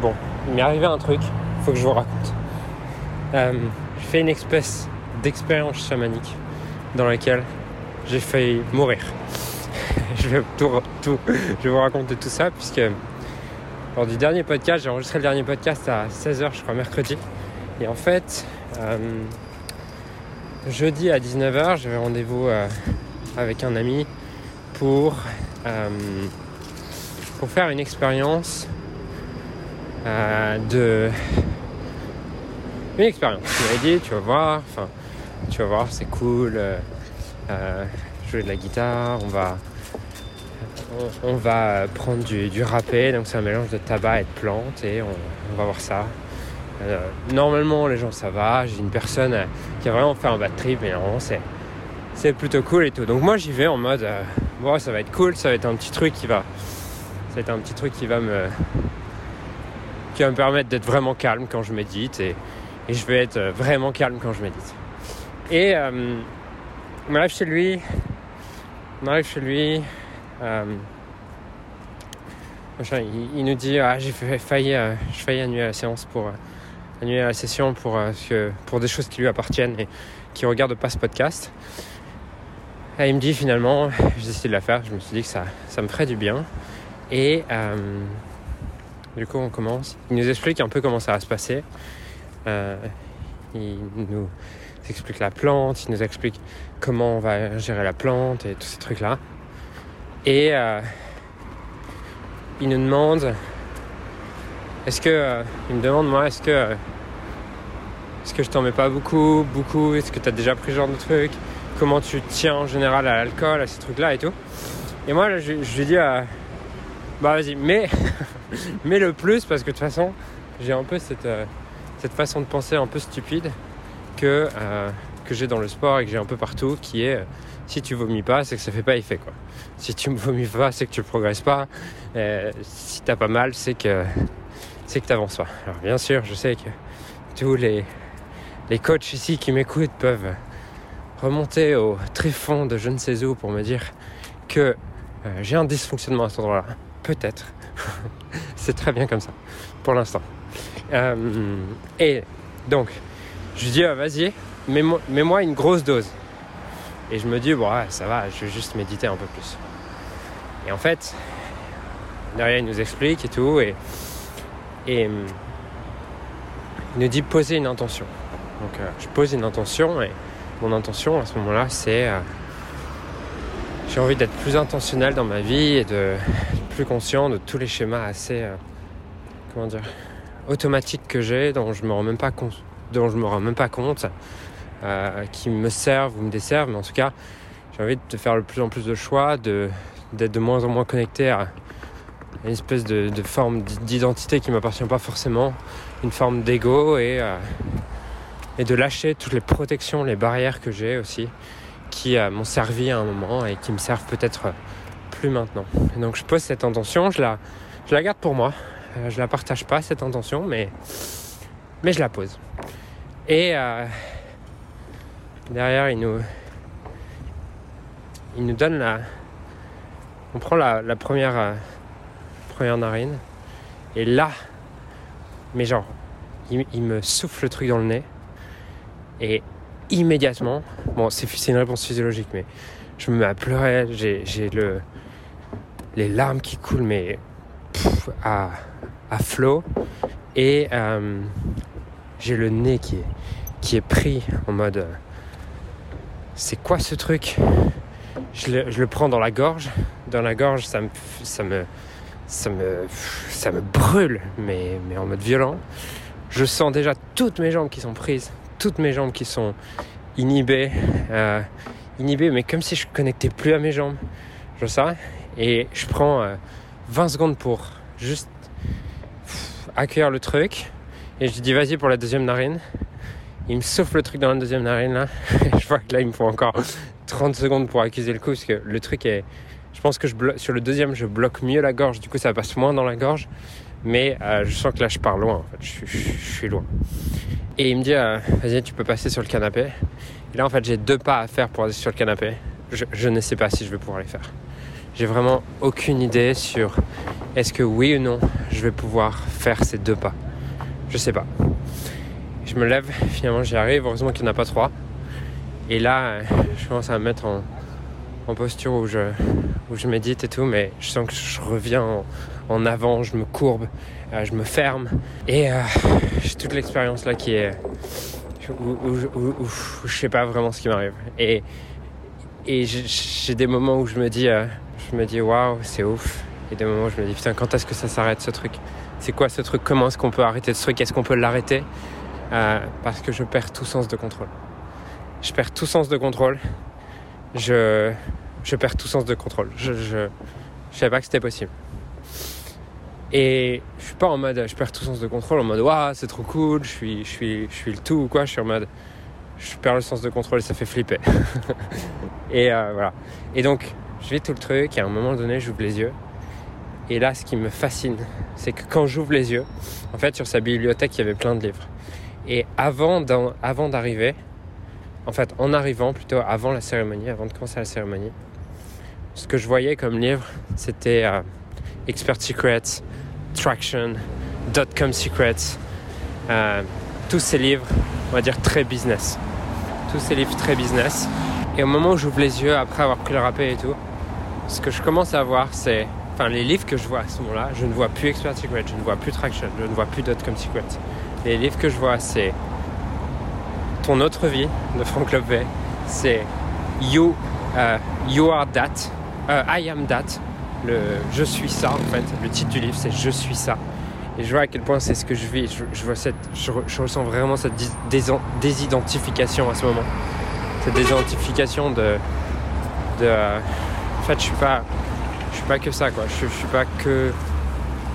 bon, il m'est arrivé un truc, faut que je vous raconte. Euh, j'ai fait une espèce d'expérience chamanique dans laquelle j'ai failli mourir. je, vais tout, tout, je vais vous raconter tout ça puisque lors du dernier podcast, j'ai enregistré le dernier podcast à 16h, je crois, mercredi. Et en fait, euh, jeudi à 19h, j'avais rendez-vous euh, avec un ami pour, euh, pour faire une expérience de. Une expérience. Dit, tu vas voir, enfin, tu vas voir, c'est cool, jouer de la guitare, on va on, va prendre du, du râpé, donc c'est un mélange de tabac et de plantes, et on, va voir ça. Euh, normalement, les gens, ça va. J'ai une personne euh, qui a vraiment fait un bad trip, mais normalement, c'est, c'est plutôt cool et tout. Donc moi, j'y vais en mode, euh, bon, ça va être cool, ça va être un petit truc qui va, ça va être un petit truc qui va me, qui va me permettre d'être vraiment calme quand je médite, et, je vais être vraiment calme quand je médite. Et on arrive chez lui, on arrive chez lui, euh, il, nous dit ah, j'ai failli, euh, failli annuler la séance pour euh, annuler la session pour, pour des choses qui lui appartiennent et qui regardent pas ce podcast. Et il me dit finalement, j'ai décidé de la faire, je me suis dit que ça, ça me ferait du bien. Et du coup, on commence. Il nous explique un peu comment ça va se passer. il nous explique la plante, il nous explique comment on va gérer la plante et tous ces trucs-là. Et euh, il nous demande, est-ce que, euh, il me demande moi, est-ce que, euh, est-ce que je t'en mets pas beaucoup, beaucoup, est-ce que tu as déjà pris ce genre de truc, comment tu tiens en général à l'alcool, à ces trucs-là et tout? Et moi, je, lui dis, bah vas-y, mais, mais le plus, parce que de toute façon, j'ai un peu cette, cette façon de penser un peu stupide que, que j'ai dans le sport et que j'ai un peu partout, qui est si tu vomis pas, c'est que ça fait pas effet quoi. Si tu me vomis pas, c'est que tu progresses pas. Euh, si t'as pas mal, c'est que c'est que t'avances pas. Alors bien sûr, je sais que tous les les coachs ici qui m'écoutent peuvent remonter au tréfonds de je ne sais où pour me dire que euh, j'ai un dysfonctionnement à cet endroit-là. Peut-être. c'est très bien comme ça, pour l'instant. Euh, et donc, je dis, ah, vas-y, mets-moi une grosse dose. Et je me dis, bon, ça va, je vais juste méditer un peu plus. Et en fait, derrière, il nous explique et tout, et, et il nous dit poser une intention. Donc, euh, je pose une intention, et mon intention à ce moment-là, c'est euh, j'ai envie d'être plus intentionnel dans ma vie et de plus conscient de tous les schémas assez, euh, comment dire, automatiques que j'ai, dont je me rends même pas compte, dont je me rends même pas compte euh, qui me servent ou me desservent, mais en tout cas, j'ai envie de faire de plus en plus de choix, de, d'être de moins en moins connecté à une espèce de, forme d'identité qui m'appartient pas forcément, une forme d'ego et, euh, et de lâcher toutes les protections, les barrières que j'ai aussi, qui m'ont servi à un moment et qui me servent peut-être plus maintenant. donc je pose cette intention, je la, je la garde pour moi, je la partage pas cette intention, mais, mais je la pose. Et derrière, il nous, il nous donne la. On prend la, première, euh, première narine. Et là, mais genre, il, me souffle le truc dans le nez. Et immédiatement, bon, c'est une réponse physiologique, mais je me mets à pleurer. J'ai le, les larmes qui coulent, mais à, flot. Et euh, j'ai le nez qui est, pris en mode c'est quoi ce truc? Je le, prends dans la gorge. Dans la gorge, ça me, ça me, ça me, brûle, mais, mais en mode violent. Je sens déjà toutes mes jambes qui sont prises, toutes mes jambes qui sont inhibées, euh, inhibées, mais comme si je connectais plus à mes jambes. Je sais. Et je prends 20 euh, secondes pour juste accueillir le truc. Et je dis vas-y pour la deuxième narine. Il me souffle le truc dans la deuxième narine là. je vois que là il me faut encore 30 secondes pour accuser le coup parce que le truc est. Je pense que je sur le deuxième je bloque mieux la gorge, du coup ça passe moins dans la gorge. Mais euh, je sens que là je pars loin en fait, je, suis loin. Et il me dit euh, vas-y tu peux passer sur le canapé. Et là en fait j'ai deux pas à faire pour aller sur le canapé. Je, ne sais pas si je vais pouvoir les faire. J'ai vraiment aucune idée sur est-ce que oui ou non je vais pouvoir faire ces deux pas. Je sais pas. Je me lève, finalement j'y arrive, heureusement qu'il n'y en a pas trois. Et là, je commence à me mettre en, posture où je, où je médite et tout, mais je sens que je reviens en, avant, je me courbe, euh, je me ferme. Et euh, j'ai toute l'expérience là qui est. Où, je sais pas vraiment ce qui m'arrive. Et, et j'ai des moments où je me dis, euh, je me dis waouh, c'est ouf. Et des moments je me dis putain, quand est-ce que ça s'arrête ce truc? C'est quoi ce truc? Comment est-ce qu'on peut arrêter ce truc? Est-ce qu'on peut l'arrêter? Parce que je perds tout sens de contrôle je perds tout sens de contrôle. Je, je perds tout sens de contrôle. Je, je, je savais pas que c'était possible. Et je suis pas en mode je perds tout sens de contrôle, en mode waouh, c'est trop cool, je suis, je, suis, je suis le tout ou quoi. Je suis en mode je perds le sens de contrôle et ça fait flipper. et euh, voilà. Et donc, je vis tout le truc et à un moment donné, j'ouvre les yeux. Et là, ce qui me fascine, c'est que quand j'ouvre les yeux, en fait, sur sa bibliothèque, il y avait plein de livres. Et avant d'arriver, en fait, en arrivant, plutôt avant la cérémonie, avant de commencer la cérémonie, ce que je voyais comme livre, c'était euh, Expert Secrets, Traction, Dotcom Secrets, euh, tous ces livres, on va dire très business. Tous ces livres très business. Et au moment où j'ouvre les yeux, après avoir pris le rappel et tout, ce que je commence à voir, c'est. Enfin, les livres que je vois à ce moment-là, je ne vois plus Expert Secrets, je ne vois plus Traction, je ne vois plus Dotcom Secrets. Les livres que je vois, c'est ton autre vie de Frank Lopez, c'est You, uh, you Are That, uh, I Am That, le Je suis ça en fait. Le titre du livre c'est Je suis ça. Et je vois à quel point c'est ce que je vis. Je, vois cette, je, ressens vraiment cette désidentification à ce moment. Cette désidentification de. de euh, fait, je suis pas. Je suis pas que ça quoi. Je, je suis pas que.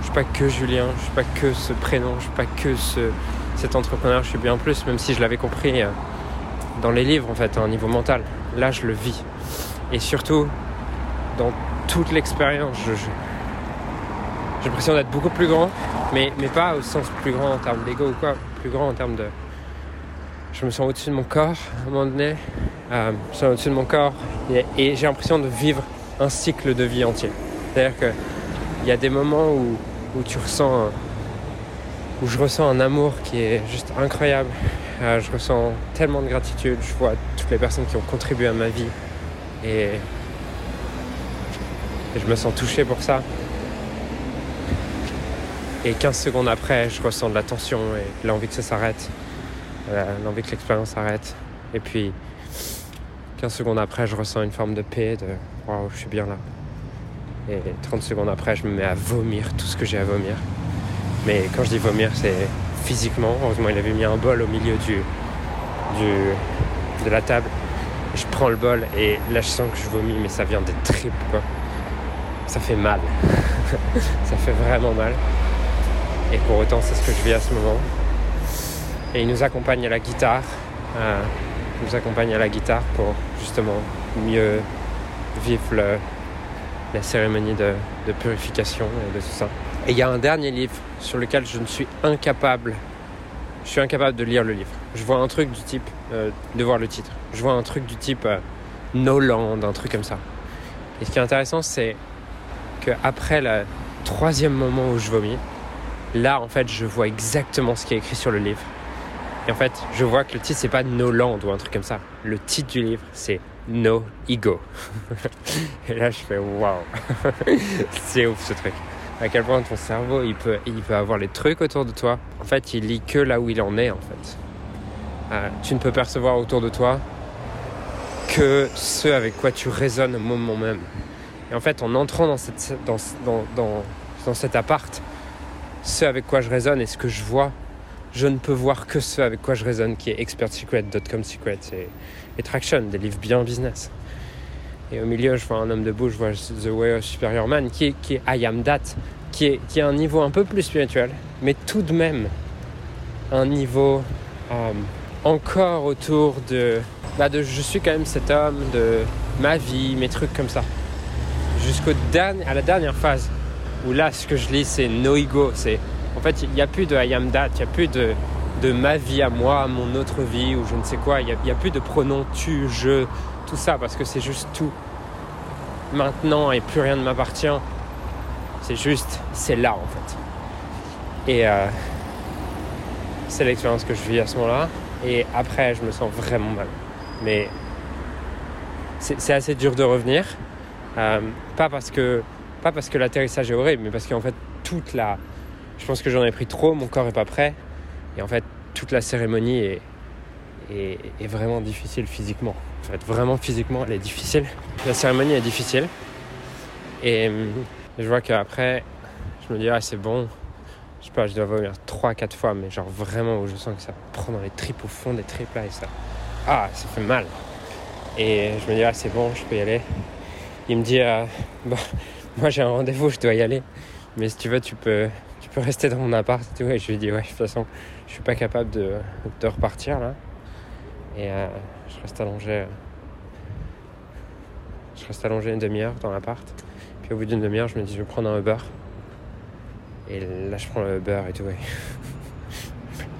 Je suis pas que Julien. Je suis pas que ce prénom. Je suis pas que ce cet entrepreneur, je suis bien plus, même si je l'avais compris euh, dans les livres en fait, à un niveau mental. Là, je le vis. Et surtout, dans toute l'expérience, j'ai l'impression d'être beaucoup plus grand, mais, mais pas au sens plus grand en termes d'ego ou quoi, plus grand en termes de. Je me sens au-dessus de mon corps à un moment donné, euh, je me sens au-dessus de mon corps et, j'ai l'impression de vivre un cycle de vie entier. C'est-à-dire qu'il y a des moments où, où tu ressens où je ressens un amour qui est juste incroyable. Euh, je ressens tellement de gratitude. Je vois toutes les personnes qui ont contribué à ma vie et, je me sens touché pour ça. Et 15 secondes après, je ressens de la tension et l'envie que ça s'arrête, euh, l'envie que l'expérience s'arrête. Et puis 15 secondes après, je ressens une forme de paix, de waouh, je suis bien là. Et 30 secondes après, je me mets à vomir tout ce que j'ai à vomir. Mais quand je dis vomir, c'est physiquement. Heureusement, il avait mis un bol au milieu du, de la table. Je prends le bol et là, je sens que je vomis, mais ça vient des tripes, quoi. Ça fait mal. ça fait vraiment mal. Et pour autant, c'est ce que je vis à ce moment. Et il nous accompagne à la guitare. Nous accompagne à la guitare pour justement mieux vivre la cérémonie de, purification et de tout ça. Et il y a un dernier livre sur lequel je ne suis incapable. Je suis incapable de lire le livre. Je vois un truc du type, euh, de voir le titre. Je vois un truc du type euh, Noland, un truc comme ça. Et ce qui est intéressant, c'est qu'après le troisième moment où je vomis, là, en fait, je vois exactement ce qui est écrit sur le livre. Et en fait, je vois que le titre, c'est pas Noland ou un truc comme ça. Le titre du livre, c'est No Ego. Et là, je fais waouh, c'est ouf ce truc à quel point ton cerveau il peut, avoir les trucs autour de toi. En fait, il lit que là où il en est en fait. Euh, tu ne peux percevoir autour de toi que ce avec quoi tu résonnes au moment même. Et en fait, en entrant dans, cette, dans, dans cet appart, ce avec quoi je résonne et ce que je vois, je ne peux voir que ce avec quoi je résonne, qui est Expert Secret, Dotcom Secret et, et Traction, des livres bien business. Et au milieu, je vois un homme debout, je vois The Way of Superior Man, qui est, qui est I Am That, qui est, qui est un niveau un peu plus spirituel, mais tout de même un niveau euh, encore autour de, bah de je suis quand même cet homme, de ma vie, mes trucs comme ça. Jusqu'à la dernière phase, où là, ce que je lis, c'est no ego. C'est, en fait, il n'y a plus de I am that, il n'y a plus de, de ma vie à moi, mon autre vie, ou je ne sais quoi. Il n'y a, plus de pronoms tu, je, tout ça parce que c'est juste tout. maintenant et plus rien ne m'appartient. C'est juste, c'est là en fait. Et euh, c'est l'expérience que je vis à ce moment-là. Et après, je me sens vraiment mal. Mais c'est assez dur de revenir. Euh, pas parce que, pas parce que l'atterrissage est horrible, mais parce qu'en fait, toute la. Je pense que j'en ai pris trop, mon corps est pas prêt. Et en fait, toute la cérémonie est, vraiment difficile physiquement. En fait, vraiment physiquement, elle est difficile. La cérémonie est difficile. Et hum, je vois qu'après, je me dis, ah, c'est bon. Je sais pas, je dois vomir 3-4 fois, mais genre vraiment où je sens que ça prend dans les tripes, au fond des tripes là, et ça. Ah, ça fait mal. Et je me dis, ah, c'est bon, je peux y aller. Il me dit, euh, bon, moi j'ai un rendez-vous, je dois y aller. Mais si tu veux, tu peux, tu peux rester dans mon appart et tout. Et je lui dis, ouais, de toute façon, je suis pas capable de, de repartir là. Et euh, je reste allongé. euh, je reste allongé une demi-heure dans l'appart. Puis au bout d'une demi-heure, je me dis, je vais prendre un Uber. Et là, je prends le Uber et tout.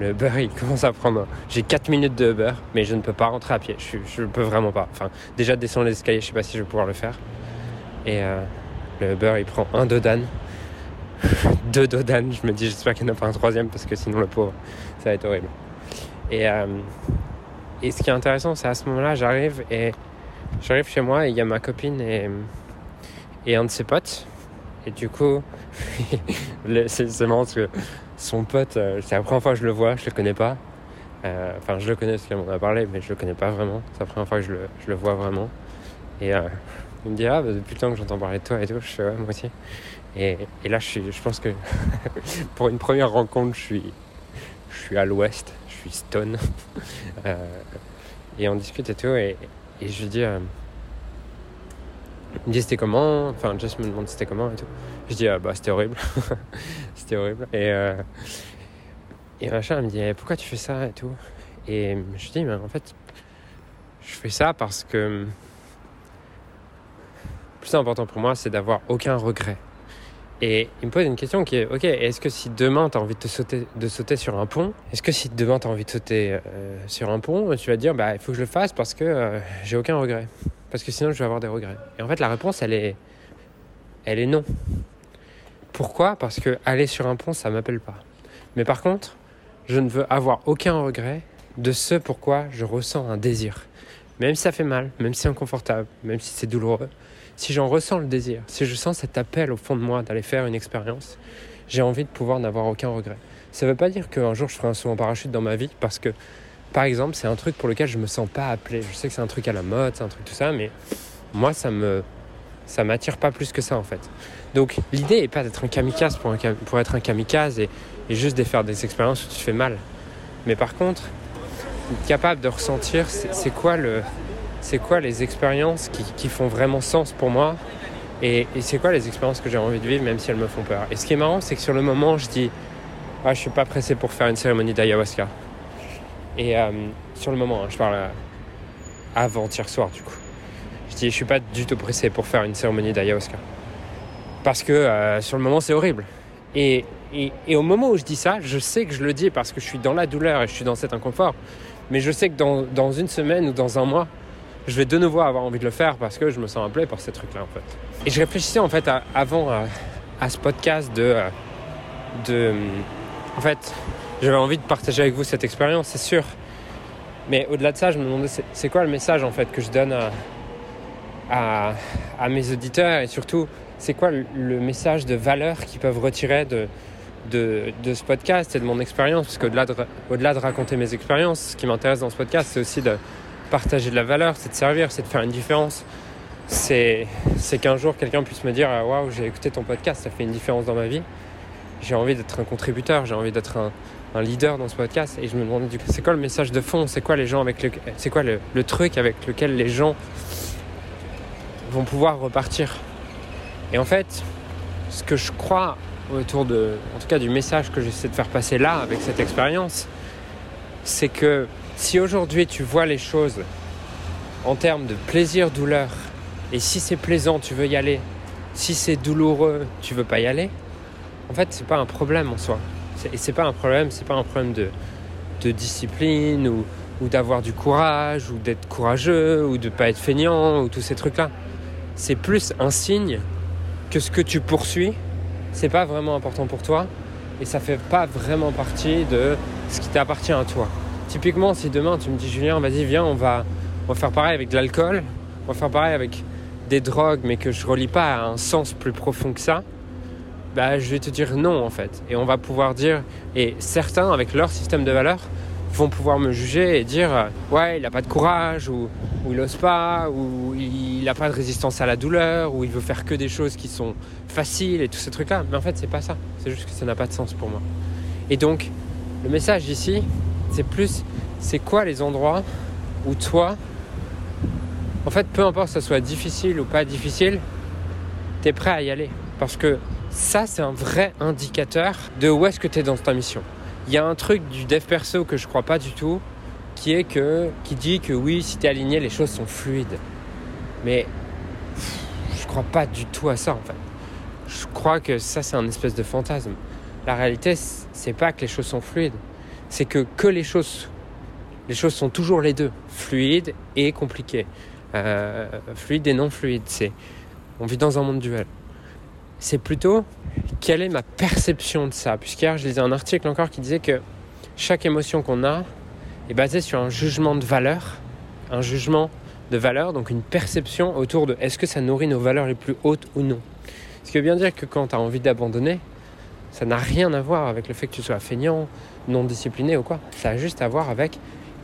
Le Uber, il commence à prendre. J'ai 4 minutes de Uber, mais je ne peux pas rentrer à pied. Je, ne peux vraiment pas. Enfin, déjà descendre les escaliers, je sais pas si je vais pouvoir le faire. Et euh, le Uber, il prend un Dodan. Deux Dodan. Je me dis, j'espère qu'il n'y en a pas un troisième parce que sinon, le pauvre, ça va être horrible. Et, euh, et ce qui est intéressant, c'est à ce moment-là, j'arrive et j'arrive chez moi et il y a ma copine et, et un de ses potes. Et du coup, c'est marrant parce que son pote, euh, c'est la première fois que je le vois, je le connais pas. Euh, Enfin, je le connais parce qu'elle m'en a parlé, mais je le connais pas vraiment. C'est la première fois que je le, je le vois vraiment. Et il me dit Ah, bah, depuis le temps que j'entends parler de toi et tout, je fais Ouais, moi aussi. Et, là, je, pense que pour une première rencontre, je suis, je suis à l'ouest, je suis stone. Euh, et on discute et tout, et, je lui dis euh, Il C'était comment? Enfin, Jess me demande c'était comment et tout. Je dis ah, Bah, c'était horrible. c'était horrible. Et, euh, et machin, elle me dit Eh, Pourquoi tu fais ça et tout? Et je dis Mais en fait, je fais ça parce que le plus important pour moi, c'est d'avoir aucun regret. Et il me pose une question qui est Ok, est-ce que si demain tu as envie de, te sauter, de sauter sur un pont, est-ce que si demain tu as envie de sauter euh, sur un pont, tu vas dire Bah, il faut que je le fasse parce que euh, j'ai aucun regret Parce que sinon, je vais avoir des regrets. Et en fait, la réponse, elle est, elle est non. Pourquoi? Parce que aller sur un pont, ça m'appelle pas. Mais par contre, je ne veux avoir aucun regret de ce pourquoi je ressens un désir. Même si ça fait mal, même si c'est inconfortable, même si c'est douloureux, si j'en ressens le désir, si je sens cet appel au fond de moi d'aller faire une expérience, j'ai envie de pouvoir n'avoir aucun regret. Ça ne veut pas dire qu'un jour je ferai un saut en parachute dans ma vie parce que, par exemple, c'est un truc pour lequel je me sens pas appelé. Je sais que c'est un truc à la mode, c'est un truc tout ça, mais moi ça me ça m'attire pas plus que ça en fait. Donc l'idée est pas d'être un kamikaze pour, être un kamikaze et, juste de faire des expériences où tu fais mal. Mais par contre, être capable de ressentir c'est quoi le c'est quoi les expériences qui, font vraiment sens pour moi et, c'est quoi les expériences que j'ai envie de vivre même si elles me font peur? Et ce qui est marrant, c'est que sur le moment, je dis ah, je suis pas pressé pour faire une cérémonie d'ayahuasca. Et euh, sur le moment, hein, je parle euh, avant-hier soir du coup. Je dis je suis pas du tout pressé pour faire une cérémonie d'ayahuasca. Parce que euh, sur le moment, c'est horrible. Et, au moment où je dis ça, je sais que je le dis parce que je suis dans la douleur et je suis dans cet inconfort. Mais je sais que dans une semaine ou dans un mois, je vais de nouveau avoir envie de le faire parce que je me sens appelé par ces trucs-là en fait. Et je réfléchissais en fait avant à, ce podcast de, euh, de... En fait, j'avais envie de partager avec vous cette expérience, c'est sûr. Mais au-delà de ça, je me demandais c'est- quoi le message en fait que je donne à, mes auditeurs et surtout c'est quoi le, message de valeur qu'ils peuvent retirer de, ce podcast et de mon expérience? Parce qu'au-delà de, au-delà de raconter mes expériences, ce qui m'intéresse dans ce podcast, c'est aussi de partager de la valeur, c'est de servir, c'est de faire une différence. C'est, qu'un jour quelqu'un puisse me dire Ah, Waouh, j'ai écouté ton podcast, ça fait une différence dans ma vie. J'ai envie d'être un contributeur, j'ai envie d'être un, leader dans ce podcast. Et je me demande c'est quoi le message de fond? C'est quoi les gens avec le, quoi le truc avec lequel les gens vont pouvoir repartir? Et en fait, ce que je crois autour de, en tout cas du message que j'essaie de faire passer là avec cette expérience, c'est que si aujourd'hui tu vois les choses en termes de plaisir, douleur, et si c'est plaisant, tu veux y aller, si c'est douloureux, tu veux pas y aller, en fait, c'est pas un problème en soi. Et c'est pas un problème, c'est pas un problème de, de discipline ou, ou d'avoir du courage ou d'être courageux ou de pas être feignant ou tous ces trucs-là. c'est plus un signe que ce que tu poursuis, c'est pas vraiment important pour toi et ça fait pas vraiment partie de ce qui t'appartient à toi. Typiquement, si demain tu me dis Julien, vas-y, viens, on va, faire pareil avec de l'alcool, on va faire pareil avec des drogues, mais que je relie pas à un sens plus profond que ça, bah, je vais te dire non en fait. Et on va pouvoir dire, et certains avec leur système de valeurs vont pouvoir me juger et dire euh, ouais, il n'a pas de courage, ou, ou il n'ose pas, ou il n'a pas de résistance à la douleur, ou il veut faire que des choses qui sont faciles et tous ces trucs-là. Mais en fait, c'est pas ça. C'est juste que ça n'a pas de sens pour moi. Et donc, le message ici, c'est plus, c'est quoi les endroits où toi, en fait, peu importe que soit difficile ou pas difficile, tu es prêt à y aller. Parce que ça, c'est un vrai indicateur de où est-ce que tu es dans ta mission. Il y a un truc du dev perso que je crois pas du tout, qui est que, dit que oui, si tu es aligné, les choses sont fluides. Mais je crois pas du tout à ça en fait. Je crois que ça, c'est un espèce de fantasme. La réalité, c'est pas que les choses sont fluides, c'est que que les choses, les choses sont toujours les deux, fluides et compliquées, euh, fluides et non fluides. C'est, on vit dans un monde duel c'est plutôt quelle est ma perception de ça? Puisqu'hier, je lisais un article encore qui disait que chaque émotion qu'on a est basée sur un jugement de valeur, un jugement de valeur, donc une perception autour de est-ce que ça nourrit nos valeurs les plus hautes ou non. Ce qui veut bien dire que quand tu as envie d'abandonner, ça n'a rien à voir avec le fait que tu sois feignant, non discipliné ou quoi. Ça a juste à voir avec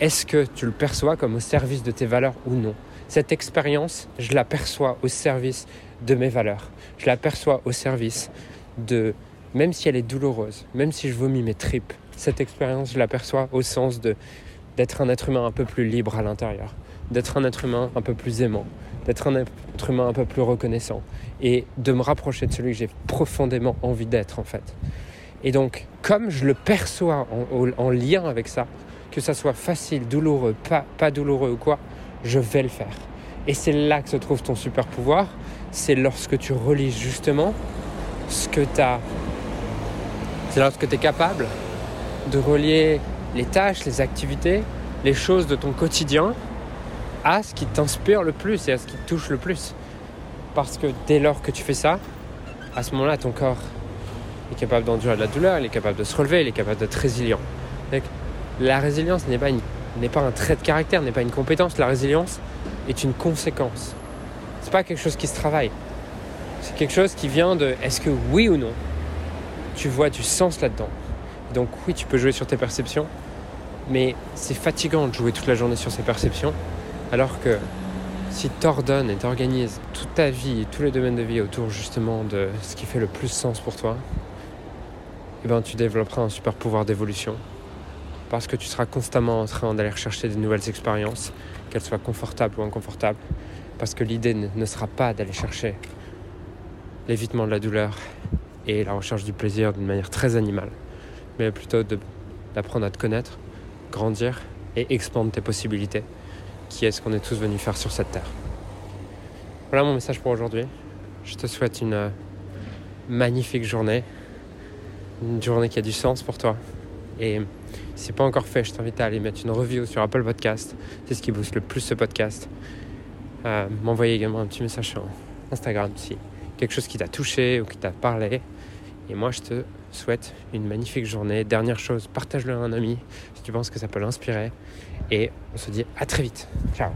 est-ce que tu le perçois comme au service de tes valeurs ou non. Cette expérience, je la perçois au service de mes valeurs. Je la perçois au service de, même si elle est douloureuse, même si je vomis mes tripes, cette expérience, je la perçois au sens de d'être un être humain un peu plus libre à l'intérieur, d'être un être humain un peu plus aimant, d'être un être humain un peu plus reconnaissant et de me rapprocher de celui que j'ai profondément envie d'être en fait. Et donc, comme je le perçois en, en lien avec ça, que ça soit facile, douloureux, pas, pas douloureux ou quoi, je vais le faire. Et c'est là que se trouve ton super pouvoir, c'est lorsque tu relises justement ce que tu as. C'est lorsque tu es capable de relier les tâches, les activités, les choses de ton quotidien à ce qui t'inspire le plus et à ce qui te touche le plus. Parce que dès lors que tu fais ça, à ce moment-là, ton corps est capable d'endurer de la douleur, il est capable de se relever, il est capable d'être résilient. la résilience n'est pas, pas un trait de caractère, n'est pas une compétence. La résilience est une conséquence c'est pas quelque chose qui se travaille. C'est quelque chose qui vient de est-ce que oui ou non, tu vois du sens là-dedans. Donc oui, tu peux jouer sur tes perceptions, mais c'est fatigant de jouer toute la journée sur ses perceptions, alors que si tu ordonnes et t'organises toute ta vie et tous les domaines de vie autour justement de ce qui fait le plus sens pour toi, eh ben, tu développeras un super pouvoir d'évolution. Parce que tu seras constamment en train d'aller chercher de nouvelles expériences, qu'elles soient confortables ou inconfortables, parce que l'idée ne sera pas d'aller chercher l'évitement de la douleur et la recherche du plaisir d'une manière très animale, mais plutôt d'apprendre à te connaître, grandir et expandre tes possibilités, qui est ce qu'on est tous venus faire sur cette terre. Voilà mon message pour aujourd'hui. Je te souhaite une euh, magnifique journée, une journée qui a du sens pour toi. Et si ce n'est pas encore fait, je t'invite à aller mettre une review sur Apple Podcast. C'est ce qui booste le plus ce podcast m'envoyer également un petit message sur Instagram si quelque chose qui t'a touché ou qui t'a parlé. Et moi, je te souhaite une magnifique journée. Dernière chose, partage-le à un ami si tu penses que ça peut l'inspirer. Et on se dit à très vite. Ciao